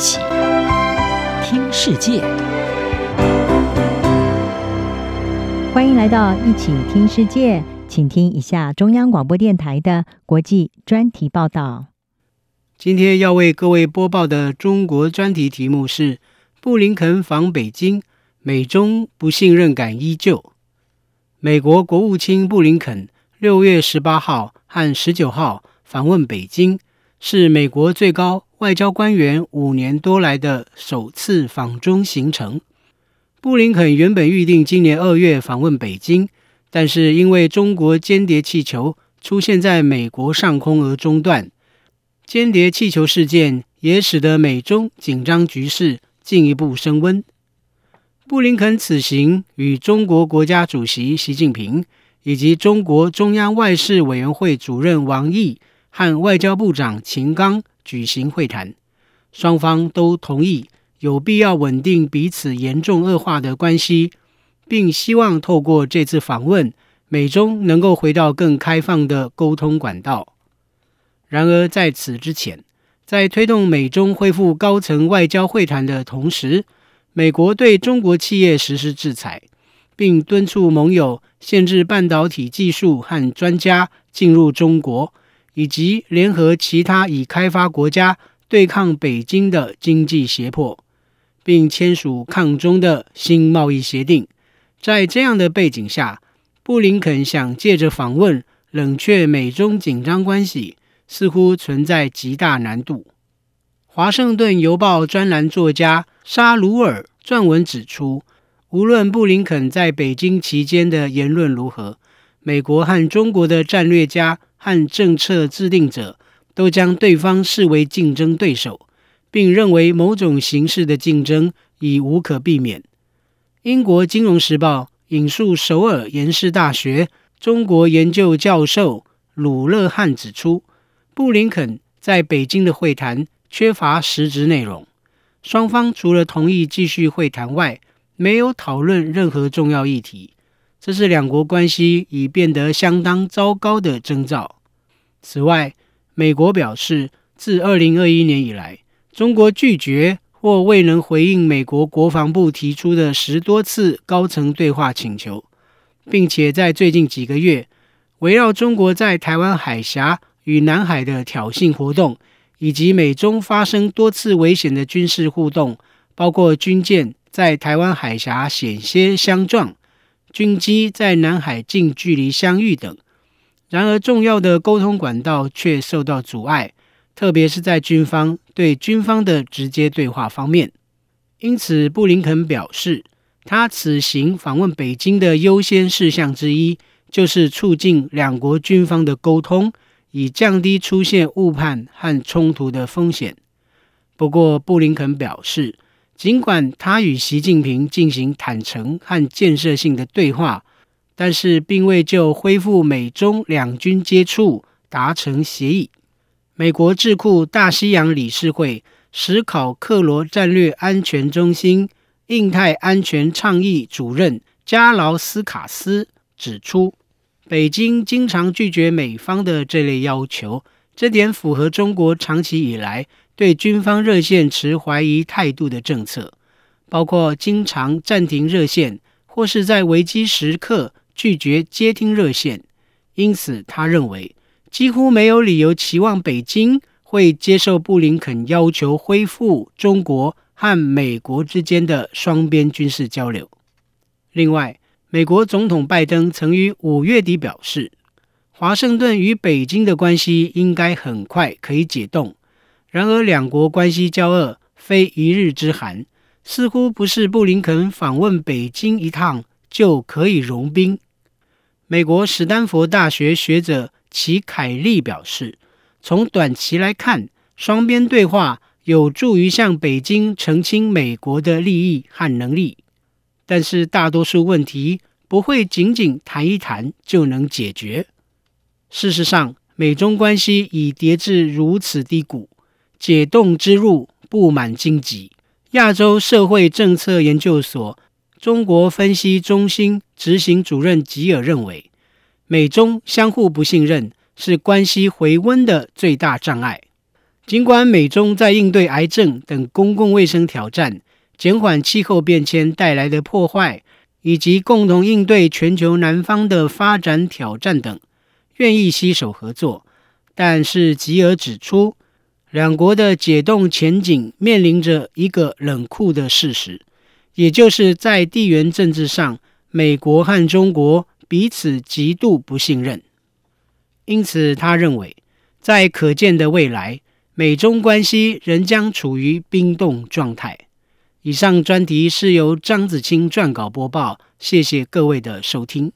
起听世界，欢迎来到一起听世界，请听一下中央广播电台的国际专题报道。今天要为各位播报的中国专题题目是：布林肯访北京，美中不信任感依旧。美国国务卿布林肯六月十八号和十九号访问北京，是美国最高外交官员五年多来的首次访中行程。布林肯原本预定今年二月访问北京，但是因为中国间谍气球出现在美国上空而中断。间谍气球事件也使得美中紧张局势进一步升温。布林肯此行与中国国家主席习近平以及中国中央外事委员会主任王毅和外交部长秦刚举行会谈，双方都同意有必要稳定彼此严重恶化的关系，并希望透过这次访问，美中能够回到更开放的沟通管道。然而，在此之前，在推动美中恢复高层外交会谈的同时，美国对中国企业实施制裁，并敦促盟友限制半导体技术和专家进入中国，以及联合其他已开发国家对抗北京的经济胁迫，并签署抗中的新贸易协定。在这样的背景下，布林肯想借着访问冷却美中紧张关系。似乎存在极大难度。华盛顿邮报专栏作家沙鲁尔撰文指出，无论布林肯在北京期间的言论如何，美国和中国的战略家和政策制定者都将对方视为竞争对手，并认为某种形式的竞争已无可避免。英国金融时报引述首尔延世大学中国研究教授鲁勒汉指出。布林肯在北京的会谈缺乏实质内容，双方除了同意继续会谈外，没有讨论任何重要议题，这是两国关系已变得相当糟糕的征兆。此外，美国表示，自2021年以来，中国拒绝或未能回应美国国防部提出的十多次高层对话请求，并且在最近几个月，围绕中国在台湾海峡。与南海的挑衅活动，以及美中发生多次危险的军事互动，包括军舰在台湾海峡险些相撞、军机在南海近距离相遇等。然而，重要的沟通管道却受到阻碍，特别是在军方对军方的直接对话方面。因此，布林肯表示，他此行访问北京的优先事项之一，就是促进两国军方的沟通。以降低出现误判和冲突的风险。不过，布林肯表示，尽管他与习近平进行坦诚和建设性的对话，但是并未就恢复美中两军接触达成协议。美国智库大西洋理事会史考克罗战略安全中心印太安全倡议主任加劳斯卡斯指出。北京经常拒绝美方的这类要求，这点符合中国长期以来对军方热线持怀疑态度的政策，包括经常暂停热线，或是在危机时刻拒绝接听热线。因此，他认为几乎没有理由期望北京会接受布林肯要求恢复中国和美国之间的双边军事交流。另外，美国总统拜登曾于五月底表示，华盛顿与北京的关系应该很快可以解冻。然而，两国关系交恶非一日之寒，似乎不是布林肯访问北京一趟就可以融冰。美国史丹佛大学学者齐凯利表示，从短期来看，双边对话有助于向北京澄清美国的利益和能力。但是大多数问题不会仅仅谈一谈就能解决。事实上，美中关系已跌至如此低谷，解冻之路布满荆棘。亚洲社会政策研究所中国分析中心执行主任吉尔认为，美中相互不信任是关系回温的最大障碍。尽管美中在应对癌症等公共卫生挑战、减缓气候变迁带来的破坏，以及共同应对全球南方的发展挑战等，愿意携手合作，但是吉尔指出，两国的解冻前景面临着一个冷酷的事实，也就是在地缘政治上，美国和中国彼此极度不信任。因此，他认为，在可见的未来，美中关系仍将处于冰冻状态。以上专题是由张子清撰稿播报，谢谢各位的收听。